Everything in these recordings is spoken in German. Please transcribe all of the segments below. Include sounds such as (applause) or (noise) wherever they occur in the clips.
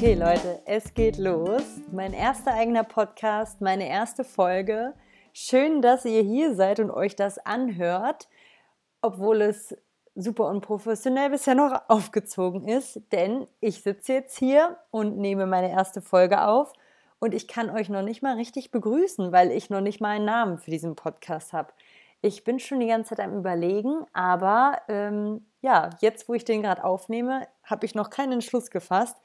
Okay, Leute, es geht los. Mein erster eigener Podcast, meine erste Folge. Schön, dass ihr hier seid und euch das anhört, obwohl es super unprofessionell bisher noch aufgezogen ist, denn ich sitze jetzt hier und nehme meine erste Folge auf und ich kann euch noch nicht mal richtig begrüßen, weil ich noch nicht mal einen Namen für diesen Podcast habe. Ich bin schon die ganze Zeit am Überlegen, aber ähm, ja, jetzt, wo ich den gerade aufnehme, habe ich noch keinen Entschluss gefasst.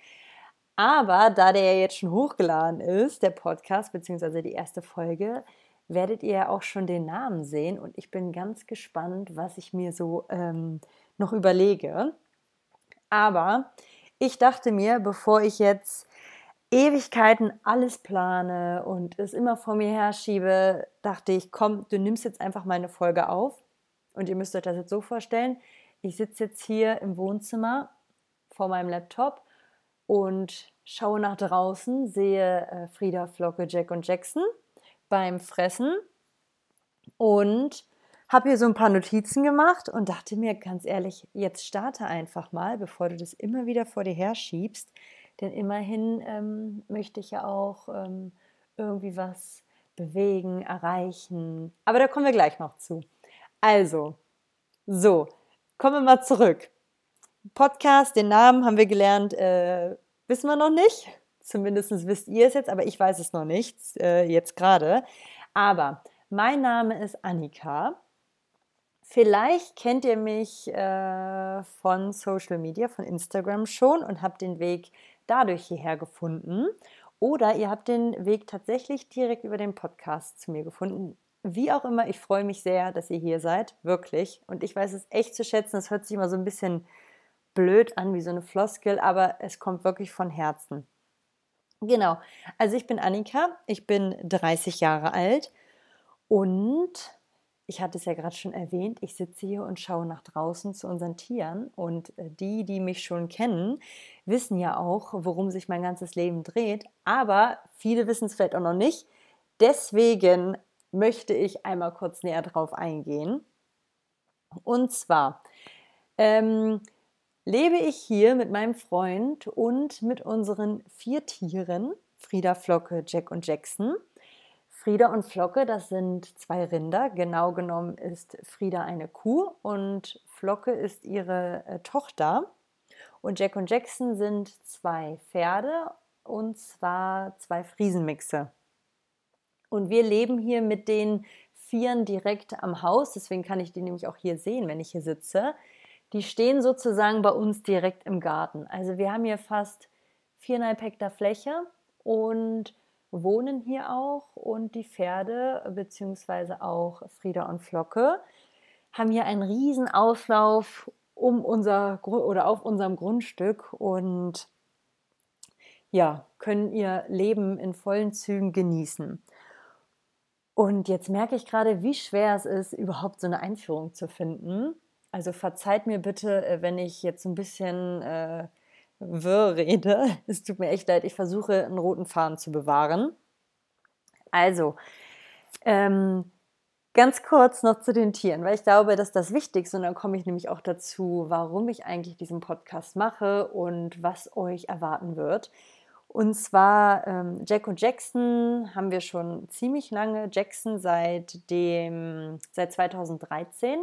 Aber da der ja jetzt schon hochgeladen ist, der Podcast, beziehungsweise die erste Folge, werdet ihr ja auch schon den Namen sehen und ich bin ganz gespannt, was ich mir so ähm, noch überlege. Aber ich dachte mir, bevor ich jetzt Ewigkeiten alles plane und es immer vor mir herschiebe, dachte ich, komm, du nimmst jetzt einfach meine Folge auf. Und ihr müsst euch das jetzt so vorstellen, ich sitze jetzt hier im Wohnzimmer vor meinem Laptop und schaue nach draußen, sehe äh, Frieda, Flocke, Jack und Jackson beim Fressen und habe hier so ein paar Notizen gemacht und dachte mir ganz ehrlich, jetzt starte einfach mal, bevor du das immer wieder vor dir herschiebst. Denn immerhin ähm, möchte ich ja auch ähm, irgendwie was bewegen, erreichen. Aber da kommen wir gleich noch zu. Also, so, kommen wir mal zurück. Podcast, den Namen haben wir gelernt, äh, wissen wir noch nicht. Zumindest wisst ihr es jetzt, aber ich weiß es noch nicht, äh, jetzt gerade. Aber mein Name ist Annika. Vielleicht kennt ihr mich äh, von Social Media, von Instagram schon und habt den Weg dadurch hierher gefunden. Oder ihr habt den Weg tatsächlich direkt über den Podcast zu mir gefunden. Wie auch immer, ich freue mich sehr, dass ihr hier seid, wirklich. Und ich weiß es echt zu schätzen. Es hört sich immer so ein bisschen blöd an, wie so eine Floskel, aber es kommt wirklich von Herzen. Genau, also ich bin Annika, ich bin 30 Jahre alt und ich hatte es ja gerade schon erwähnt, ich sitze hier und schaue nach draußen zu unseren Tieren und äh, die, die mich schon kennen, wissen ja auch, worum sich mein ganzes Leben dreht, aber viele wissen es vielleicht auch noch nicht. Deswegen möchte ich einmal kurz näher drauf eingehen. Und zwar ähm, lebe ich hier mit meinem Freund und mit unseren vier Tieren, Frieda, Flocke, Jack und Jackson. Frieda und Flocke, das sind zwei Rinder. Genau genommen ist Frieda eine Kuh und Flocke ist ihre äh, Tochter. Und Jack und Jackson sind zwei Pferde und zwar zwei Friesenmixe. Und wir leben hier mit den Vieren direkt am Haus, deswegen kann ich die nämlich auch hier sehen, wenn ich hier sitze. Die stehen sozusagen bei uns direkt im Garten. Also wir haben hier fast viereinhalb Hektar Fläche und wohnen hier auch und die Pferde beziehungsweise auch Frieda und Flocke haben hier einen riesen Auslauf um unser oder auf unserem Grundstück und ja, können ihr Leben in vollen Zügen genießen. Und jetzt merke ich gerade, wie schwer es ist, überhaupt so eine Einführung zu finden. Also verzeiht mir bitte, äh, wenn ich jetzt ein bisschen äh, wirr rede. (laughs) Es tut mir echt leid, ich versuche einen roten Faden zu bewahren. Also, ähm, ganz kurz noch zu den Tieren, weil ich glaube, dass das Wichtigste, und dann komme ich nämlich auch dazu, warum ich eigentlich diesen Podcast mache und was euch erwarten wird. Und zwar ähm, Jack und Jackson haben wir schon ziemlich lange. Jackson seit dem seit 2013.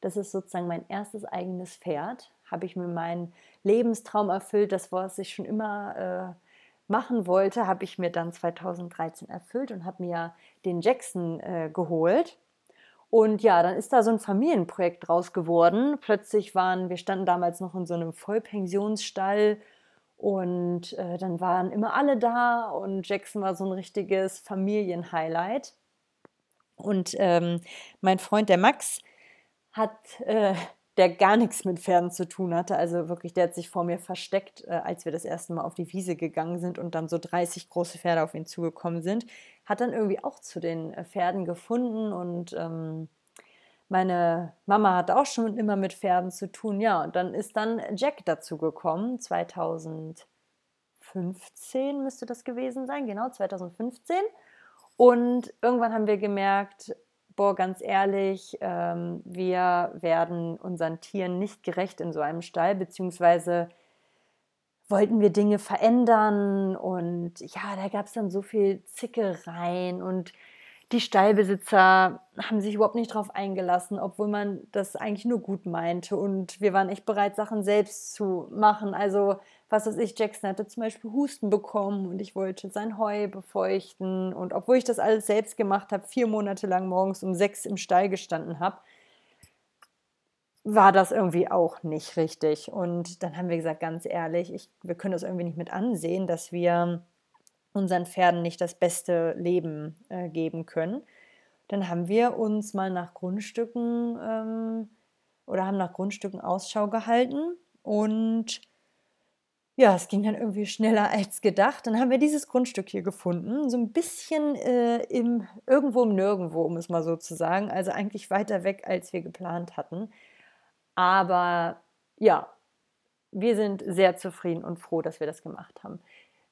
Das ist sozusagen mein erstes eigenes Pferd. Habe ich mir meinen Lebenstraum erfüllt, das was ich schon immer äh, machen wollte, habe ich mir dann 2013 erfüllt und habe mir den Jackson äh, geholt. Und ja, dann ist da so ein Familienprojekt draus geworden. Plötzlich waren wir standen damals noch in so einem Vollpensionsstall und äh, dann waren immer alle da und Jackson war so ein richtiges Familienhighlight. Und ähm, mein Freund, der Max, hat, äh, der gar nichts mit Pferden zu tun hatte, also wirklich, der hat sich vor mir versteckt, äh, als wir das erste Mal auf die Wiese gegangen sind und dann so 30 große Pferde auf ihn zugekommen sind, hat dann irgendwie auch zu den äh, Pferden gefunden und ähm, meine Mama hatte auch schon immer mit Pferden zu tun, ja. Und dann ist dann Jack dazu gekommen, 2015 müsste das gewesen sein, genau, 2015. Und irgendwann haben wir gemerkt, boah, ganz ehrlich, ähm, wir werden unseren Tieren nicht gerecht in so einem Stall, beziehungsweise wollten wir Dinge verändern. Und ja, da gab es dann so viel Zickereien und die Stallbesitzer haben sich überhaupt nicht drauf eingelassen, obwohl man das eigentlich nur gut meinte. Und wir waren echt bereit, Sachen selbst zu machen. Also, was weiß ich, Jackson hatte zum Beispiel Husten bekommen und ich wollte sein Heu befeuchten. Und obwohl ich das alles selbst gemacht habe, vier Monate lang morgens um sechs im Stall gestanden habe, war das irgendwie auch nicht richtig. Und dann haben wir gesagt, ganz ehrlich, ich, wir können das irgendwie nicht mit ansehen, dass wir unseren Pferden nicht das beste Leben äh, geben können. Dann haben wir uns mal nach Grundstücken ähm, oder haben nach Grundstücken Ausschau gehalten und ja, es ging dann irgendwie schneller (laughs) als gedacht. Dann haben wir dieses Grundstück hier gefunden, so ein bisschen äh, im, irgendwo im Nirgendwo, um es mal so zu sagen. Also eigentlich weiter weg, als wir geplant hatten. Aber ja, wir sind sehr zufrieden und froh, dass wir das gemacht haben.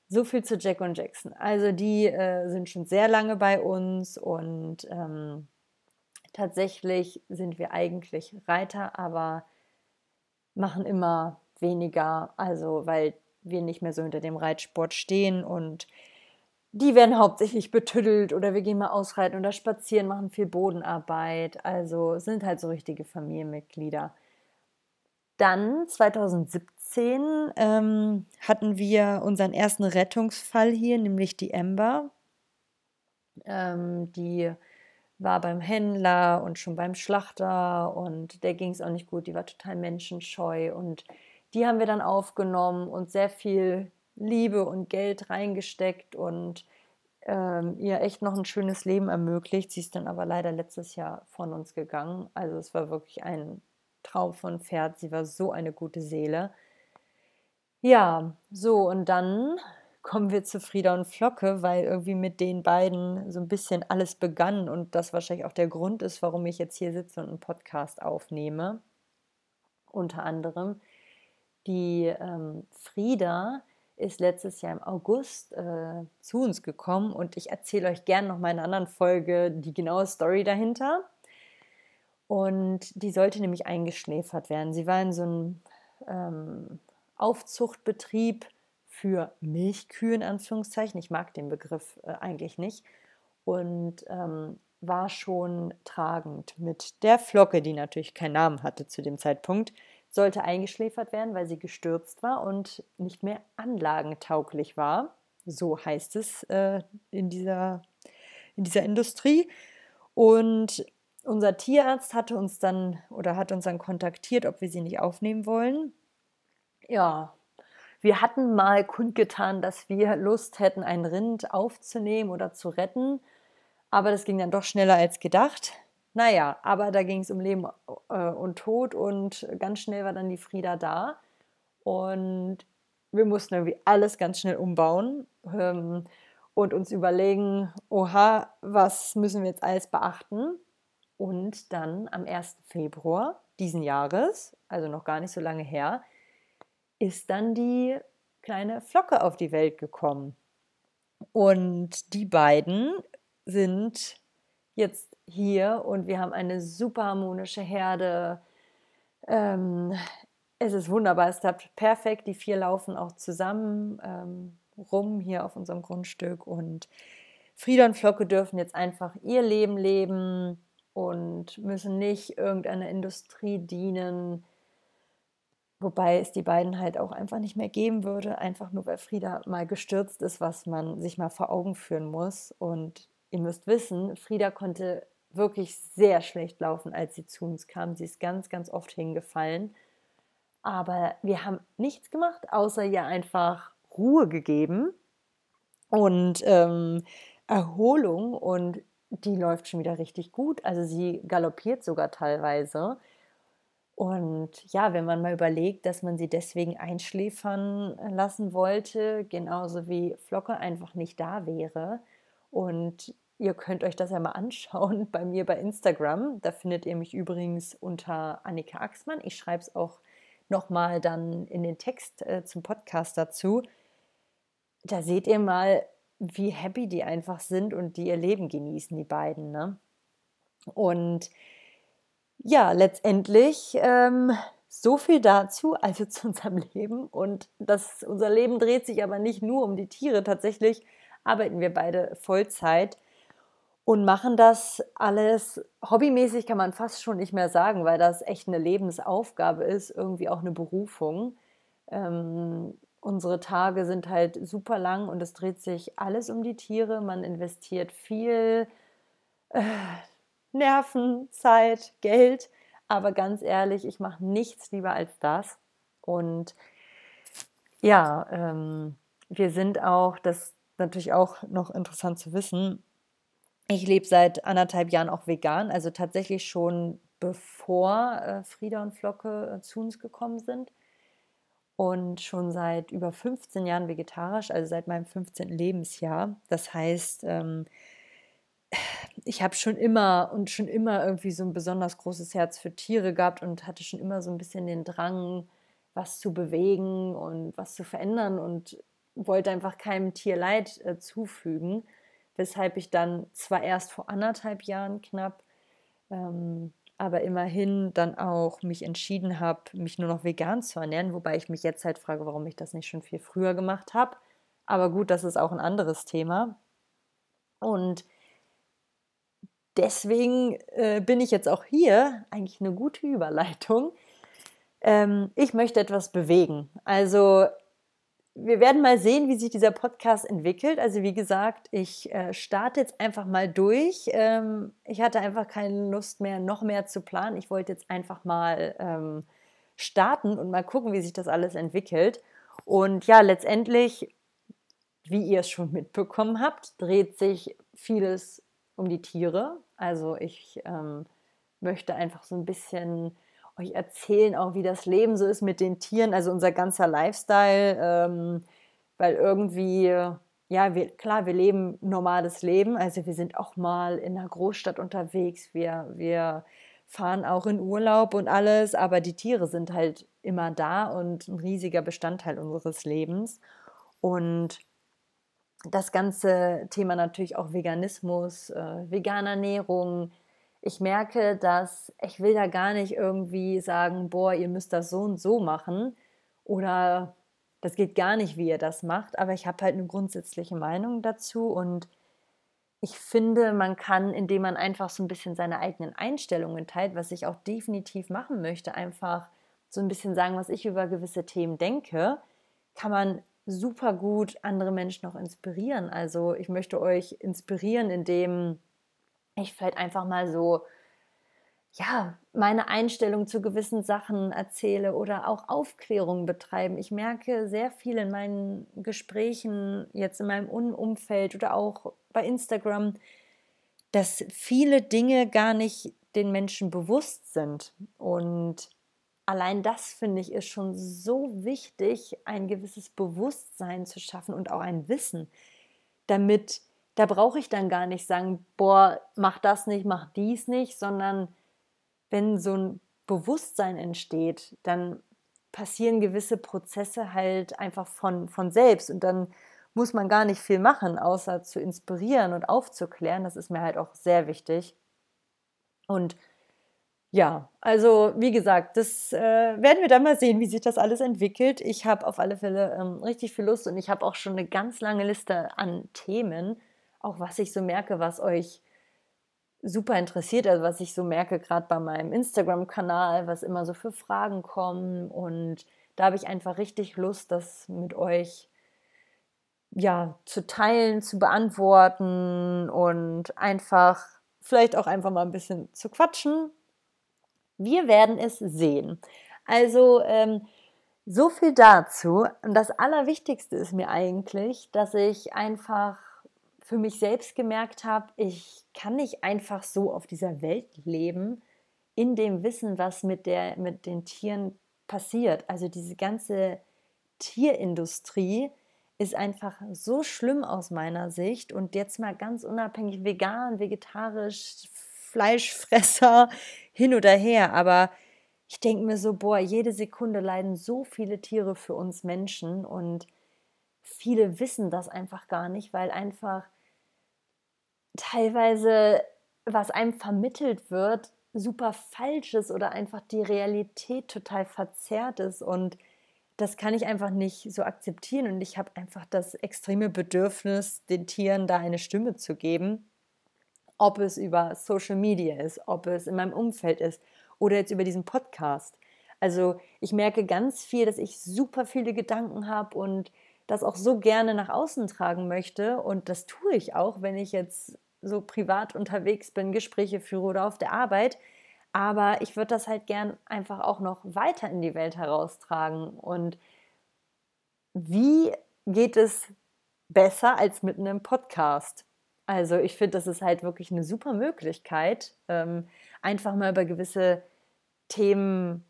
So viel zu Jack und Jackson. Also die äh, sind schon sehr lange bei uns und ähm, tatsächlich sind wir eigentlich Reiter, aber machen immer weniger, also weil wir nicht mehr so hinter dem Reitsport stehen und die werden hauptsächlich betüttelt oder wir gehen mal ausreiten oder spazieren, machen viel Bodenarbeit. Also sind halt so richtige Familienmitglieder. Dann 2017 ähm, hatten wir unseren ersten Rettungsfall hier, nämlich die Ember. Ähm, die war beim Händler und schon beim Schlachter und der ging es auch nicht gut. Die war total menschenscheu und die haben wir dann aufgenommen und sehr viel Liebe und Geld reingesteckt und ähm, ihr echt noch ein schönes Leben ermöglicht. Sie ist dann aber leider letztes Jahr von uns gegangen. Also es war wirklich ein Traum von Pferd. Sie war so eine gute Seele. Ja, so und dann (laughs) kommen wir zu Frieda und Flocke, weil irgendwie mit den beiden so ein bisschen alles begann und das wahrscheinlich auch der Grund ist, warum ich jetzt hier sitze und einen Podcast aufnehme. Unter anderem. Die ähm, Frieda ist letztes Jahr im August äh, zu uns gekommen und ich erzähle euch gerne noch mal in einer anderen Folge die genaue Story dahinter. Und die sollte nämlich eingeschläfert werden. Sie war in so einem ähm, Aufzuchtbetrieb für Milchkühe in Anführungszeichen. Ich mag den Begriff äh, eigentlich nicht. Und ähm, war schon tragend mit der Flocke, die natürlich keinen Namen hatte zu dem Zeitpunkt, sollte eingeschläfert werden, weil sie gestürzt war und nicht mehr anlagentauglich war. So heißt es äh, in, dieser, in dieser Industrie. Und unser Tierarzt hatte uns dann oder hat uns dann kontaktiert, ob wir sie nicht aufnehmen wollen. Ja, wir hatten mal kundgetan, dass wir Lust hätten, ein Rind aufzunehmen oder zu retten, aber das ging dann doch schneller als gedacht. Naja, aber da ging es um Leben äh, und Tod und ganz schnell war dann die Frieda da und wir mussten irgendwie alles ganz schnell umbauen ähm, und uns überlegen, oha, was müssen wir jetzt alles beachten? Und dann am 1. Februar diesen Jahres, also noch gar nicht so lange her, ist dann die kleine Flocke auf die Welt gekommen. Und die beiden sind jetzt hier und wir haben eine super harmonische Herde. Ähm, es ist wunderbar, es klappt perfekt. Die vier laufen auch zusammen ähm, rum hier auf unserem Grundstück und Frieda und Flocke dürfen jetzt einfach ihr Leben leben und müssen nicht irgendeiner Industrie dienen. Wobei es die beiden halt auch einfach nicht mehr geben würde, einfach nur weil Frieda mal gestürzt ist, was man sich mal vor Augen führen muss. Und ihr müsst wissen, Frieda konnte wirklich sehr schlecht laufen, als sie zu uns kam. Sie ist ganz, ganz oft hingefallen. Aber wir haben nichts gemacht, außer ihr einfach Ruhe gegeben und ähm, Erholung. Und die läuft schon wieder richtig gut. Also sie galoppiert sogar teilweise. Und ja, wenn man mal überlegt, dass man sie deswegen einschläfern lassen wollte, genauso wie Flocke einfach nicht da wäre. Und ihr könnt euch das ja mal anschauen (laughs) bei mir bei Instagram. Da findet ihr mich übrigens unter Annika Axmann. Ich schreibe es auch nochmal dann in den Text äh, zum Podcast dazu. Da seht ihr mal, wie happy die einfach sind und die ihr Leben genießen, die beiden. Ne? Und ja, letztendlich ähm, so viel dazu, also zu unserem Leben. Und das, unser Leben dreht sich aber nicht nur um die Tiere. Tatsächlich arbeiten wir beide Vollzeit und machen das alles hobbymäßig, kann man fast schon nicht mehr sagen, weil das echt eine Lebensaufgabe ist, irgendwie auch eine Berufung. Ähm, unsere Tage sind halt super lang und es dreht sich alles um die Tiere. Man investiert viel äh, Nerven, Zeit, Geld. Aber ganz ehrlich, ich mache nichts lieber als das. Und ja, ähm, wir sind auch, das ist natürlich auch noch interessant zu wissen, ich lebe seit anderthalb Jahren auch vegan, also tatsächlich schon bevor äh, Frieda und Flocke äh, zu uns gekommen sind. Und schon seit über 15 Jahren vegetarisch, also seit meinem 15. Lebensjahr. Das heißt, ähm, ich habe schon immer und schon immer irgendwie so ein besonders großes Herz für Tiere gehabt und hatte schon immer so ein bisschen den Drang, was zu bewegen und was zu verändern und wollte einfach keinem Tier Leid äh, zufügen, weshalb ich dann zwar erst vor anderthalb Jahren knapp, ähm, aber immerhin dann auch mich entschieden habe, mich nur noch vegan zu ernähren, wobei ich mich jetzt halt frage, warum ich das nicht schon viel früher gemacht habe. Aber gut, das ist auch ein anderes Thema. Und deswegen äh, bin ich jetzt auch hier, eigentlich eine gute Überleitung. Ähm, ich möchte etwas bewegen. Also wir werden mal sehen, wie sich dieser Podcast entwickelt. Also wie gesagt, ich äh, starte jetzt einfach mal durch. Ähm, ich hatte einfach keine Lust mehr, noch mehr zu planen. Ich wollte jetzt einfach mal ähm, starten und mal gucken, wie sich das alles entwickelt. Und ja, letztendlich, wie ihr es schon (laughs) mitbekommen habt, dreht sich vieles um die Tiere. Also ich ähm, möchte einfach so ein bisschen euch erzählen, auch wie das Leben so ist mit den Tieren, also unser ganzer Lifestyle, ähm, weil irgendwie, ja, wir, klar, wir leben normales Leben, also wir sind auch mal in einer Großstadt unterwegs, wir, wir fahren auch in Urlaub und alles, aber die Tiere sind halt immer da und ein riesiger Bestandteil unseres Lebens. Und das ganze Thema natürlich auch Veganismus, äh, vegane Ernährung. Ich merke, dass ich will da gar nicht irgendwie sagen, boah, ihr müsst das so und so machen oder das geht gar nicht, wie ihr das macht, aber ich habe halt eine grundsätzliche Meinung dazu und ich finde, man kann, indem man einfach so ein bisschen seine eigenen Einstellungen teilt, was ich auch definitiv machen möchte, einfach so ein bisschen sagen, was ich über gewisse Themen denke, kann man super gut andere Menschen auch inspirieren. Also ich möchte euch inspirieren, indem ich vielleicht einfach mal so, ja, meine Einstellung zu gewissen Sachen erzähle oder auch Aufklärung betreiben. Ich merke sehr viel in meinen Gesprächen, jetzt in meinem Umfeld oder auch bei Instagram, dass viele Dinge gar nicht den Menschen bewusst sind. Und allein das finde ich ist schon so wichtig, ein gewisses Bewusstsein zu schaffen und auch ein Wissen, damit da brauche ich dann gar nicht sagen, boah, mach das nicht, mach dies nicht, sondern wenn so ein Bewusstsein entsteht, dann passieren gewisse Prozesse halt einfach von, von selbst und dann muss man gar nicht viel machen, außer zu inspirieren und aufzuklären. Das ist mir halt auch sehr wichtig. Und ja, also wie gesagt, das äh, werden wir dann mal sehen, wie sich das alles entwickelt. Ich habe auf alle Fälle ähm, richtig viel Lust und ich habe auch schon eine ganz lange Liste an Themen, auch was ich so merke, was euch super interessiert, also was ich so merke, gerade bei meinem Instagram-Kanal, was immer so für Fragen kommen. Und da habe ich einfach richtig Lust, das mit euch ja, zu teilen, zu beantworten und einfach, vielleicht auch einfach mal ein bisschen zu quatschen wir werden es sehen. Also ähm, so viel dazu. Und das Allerwichtigste ist mir eigentlich, dass ich einfach für mich selbst gemerkt habe, ich kann nicht einfach so auf dieser Welt leben, in dem Wissen, was mit, der, mit den Tieren passiert. Also diese ganze Tierindustrie ist einfach so schlimm aus meiner Sicht. Und jetzt mal ganz unabhängig vegan, vegetarisch, Fleischfresser (laughs) hin oder her. Aber ich denke mir so, boah, jede Sekunde leiden so viele Tiere für uns Menschen und viele wissen das einfach gar nicht, weil einfach teilweise, was einem vermittelt wird, super falsch ist oder einfach die Realität total verzerrt ist. Und das kann ich einfach nicht so akzeptieren. Und ich habe einfach das extreme Bedürfnis, den Tieren da eine Stimme zu geben, ob es über Social Media ist, ob es in meinem Umfeld ist oder jetzt über diesen Podcast. Also ich merke ganz viel, dass ich super viele Gedanken habe und das auch so gerne nach außen tragen möchte und das tue ich auch, wenn ich jetzt so privat unterwegs bin, Gespräche führe oder auf der Arbeit. Aber ich würde das halt gern einfach auch noch weiter in die Welt heraustragen. Und wie geht es besser als mit einem Podcast? Also ich finde, das ist halt wirklich eine super Möglichkeit, ähm, einfach mal über gewisse Themen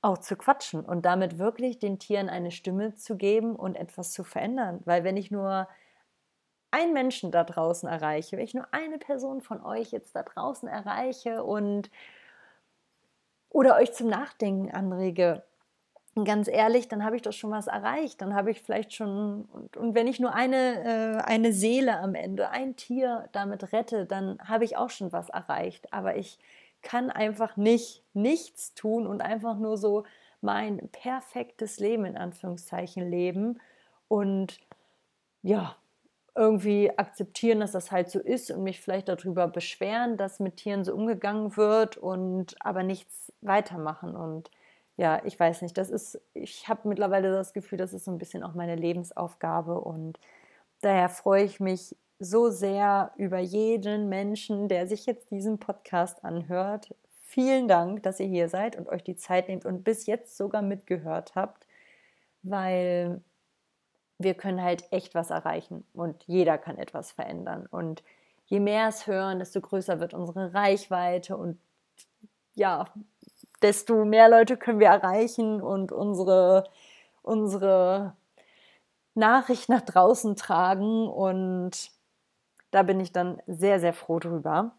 auch zu quatschen und damit wirklich den Tieren eine Stimme zu geben und etwas zu verändern. Weil wenn ich nur einen Menschen da draußen erreiche, wenn ich nur eine Person von euch jetzt da draußen erreiche und oder euch zum Nachdenken anrege. Ganz ehrlich, dann habe ich doch schon was erreicht. Dann habe ich vielleicht schon, und, und wenn ich nur eine, äh, eine Seele am Ende, ein Tier damit rette, dann habe ich auch schon was erreicht. Aber ich kann einfach nicht nichts tun und einfach nur so mein perfektes Leben in Anführungszeichen leben und ja, irgendwie akzeptieren, dass das halt so ist und mich vielleicht darüber beschweren, dass mit Tieren so umgegangen wird und aber nichts weitermachen. Und ja, ich weiß nicht, das ist, ich habe mittlerweile das Gefühl, das ist so ein bisschen auch meine Lebensaufgabe und daher freue ich mich so sehr über jeden Menschen, der sich jetzt diesen Podcast anhört. Vielen Dank, dass ihr hier seid und euch die Zeit nehmt und bis jetzt sogar mitgehört habt, weil wir können halt echt was erreichen und jeder kann etwas verändern. Und je mehr es hören, desto größer wird unsere Reichweite und ja, desto mehr Leute können wir erreichen und unsere, unsere Nachricht nach draußen tragen. Und da bin ich dann sehr, sehr froh drüber.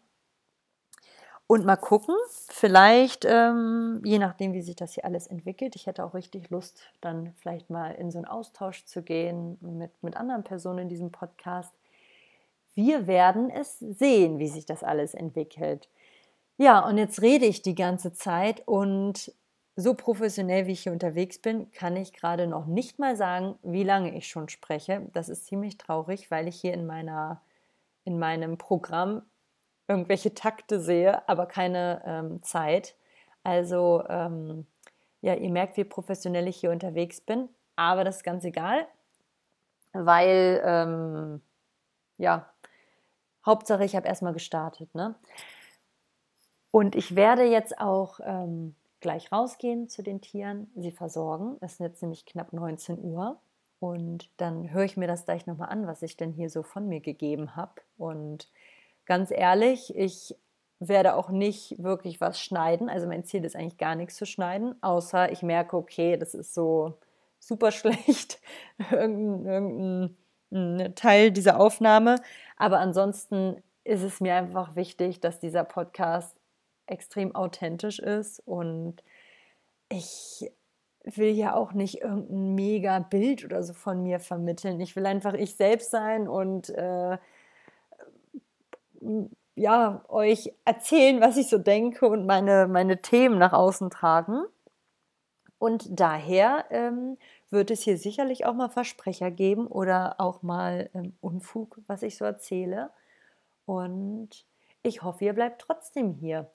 Und mal gucken, vielleicht, ähm, je nachdem, wie sich das hier alles entwickelt, ich hätte auch richtig Lust, dann vielleicht mal in so einen Austausch zu gehen mit, mit anderen Personen in diesem Podcast. Wir werden es sehen, wie sich das alles entwickelt. Ja, und jetzt rede ich die ganze Zeit und so professionell, wie ich hier unterwegs bin, kann ich gerade noch nicht mal sagen, wie lange ich schon spreche. Das ist ziemlich traurig, weil ich hier in meiner in meinem Programm irgendwelche Takte sehe, aber keine ähm, Zeit. Also ähm, ja, ihr merkt, wie professionell ich hier unterwegs bin, aber das ist ganz egal, weil ähm, ja, Hauptsache ich habe erstmal gestartet. Ne? Und ich werde jetzt auch ähm, gleich rausgehen zu den Tieren, sie versorgen. Es ist jetzt nämlich knapp 19 Uhr. Und dann höre ich mir das gleich nochmal an, was ich denn hier so von mir gegeben habe. Und ganz ehrlich, ich werde auch nicht wirklich was schneiden. Also mein Ziel ist eigentlich gar nichts zu schneiden, außer ich merke, okay, das ist so super (laughs) schlecht, irgendein, irgendein Teil dieser Aufnahme. Aber ansonsten ist es mir einfach wichtig, dass dieser Podcast extrem authentisch ist und ich will ja auch nicht irgendein mega Bild oder so von mir vermitteln. Ich will einfach ich selbst sein und äh, ja, euch erzählen, was ich so denke und meine, meine Themen nach außen tragen. Und daher ähm, wird es hier sicherlich auch mal Versprecher geben oder auch mal ähm, Unfug, was ich so erzähle. Und ich hoffe, ihr bleibt trotzdem hier.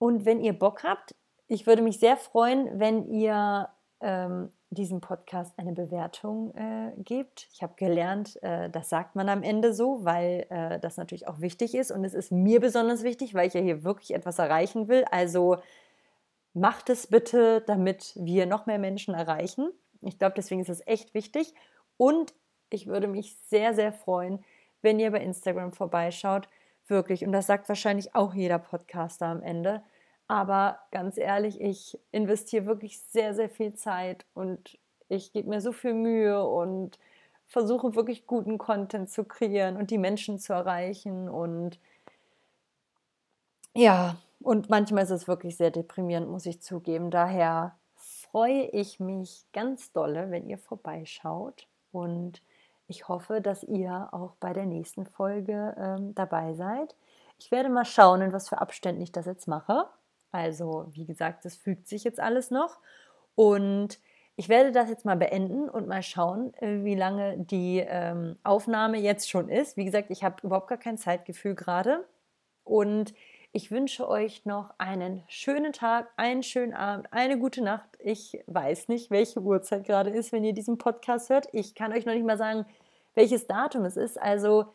Und wenn ihr Bock habt, ich würde mich sehr freuen, wenn ihr ähm, diesem Podcast eine Bewertung äh, gebt. Ich habe gelernt, äh, das sagt man am Ende so, weil äh, das natürlich auch wichtig ist. Und es ist mir besonders wichtig, weil ich ja hier wirklich etwas erreichen will. Also macht es bitte, damit wir noch mehr Menschen erreichen. Ich glaube, deswegen ist es echt wichtig. Und ich würde mich sehr, sehr freuen, wenn ihr bei Instagram vorbeischaut. Wirklich. Und das sagt wahrscheinlich auch jeder Podcaster am Ende aber ganz ehrlich, ich investiere wirklich sehr, sehr viel Zeit und ich gebe mir so viel Mühe und versuche wirklich guten Content zu kreieren und die Menschen zu erreichen. Und ja, und manchmal ist es wirklich sehr deprimierend, muss ich zugeben. Daher freue ich mich ganz dolle, wenn ihr vorbeischaut. Und ich hoffe, dass ihr auch bei der nächsten Folge ähm, dabei seid. Ich werde mal schauen, in was für Abständen ich das jetzt mache. Also, wie gesagt, das fügt sich jetzt alles noch. Und ich werde das jetzt mal beenden und mal schauen, äh, wie lange die ähm, Aufnahme jetzt schon ist. Wie gesagt, ich habe überhaupt gar kein Zeitgefühl gerade. Und ich wünsche euch noch einen schönen Tag, einen schönen Abend, eine gute Nacht. Ich weiß nicht, welche Uhrzeit gerade ist, wenn ihr diesen Podcast hört. Ich kann euch noch nicht mal sagen, welches Datum es ist. Also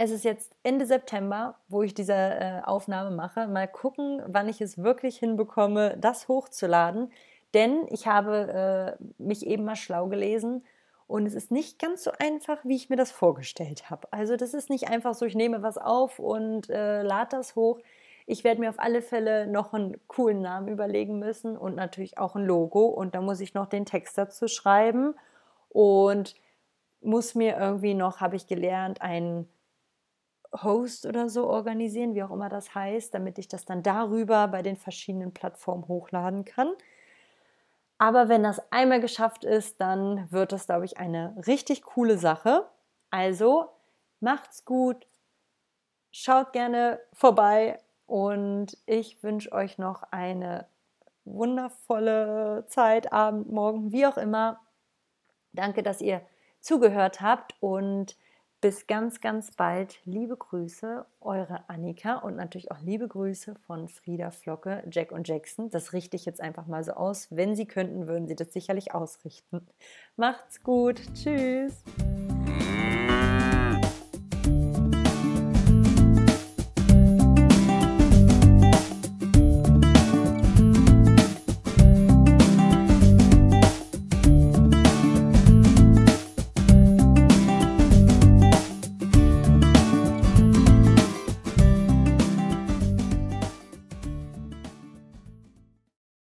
es ist jetzt Ende September, wo ich diese äh, Aufnahme mache. Mal gucken, wann ich es wirklich hinbekomme, das hochzuladen. Denn ich habe äh, mich eben mal schlau gelesen und es ist nicht ganz so einfach, wie ich mir das vorgestellt habe. Also das ist nicht einfach so, ich nehme was auf und äh, lade das hoch. Ich werde mir auf alle Fälle noch einen coolen Namen überlegen müssen und natürlich auch ein Logo. Und da muss ich noch den Text dazu schreiben und muss mir irgendwie noch, habe ich gelernt, einen Host oder so organisieren, wie auch immer das heißt, damit ich das dann darüber bei den verschiedenen Plattformen hochladen kann. Aber wenn das einmal geschafft ist, dann wird das, glaube ich, eine richtig coole Sache. Also macht's gut, schaut gerne vorbei und ich wünsche euch noch eine wundervolle Zeit, Abend, Morgen, wie auch immer. Danke, dass ihr zugehört habt und bis ganz, ganz bald. Liebe Grüße, eure Annika und natürlich auch liebe Grüße von Frieda Flocke, Jack und Jackson. Das richte ich jetzt einfach mal so aus. Wenn sie könnten, würden sie das sicherlich ausrichten. Macht's gut. Tschüss.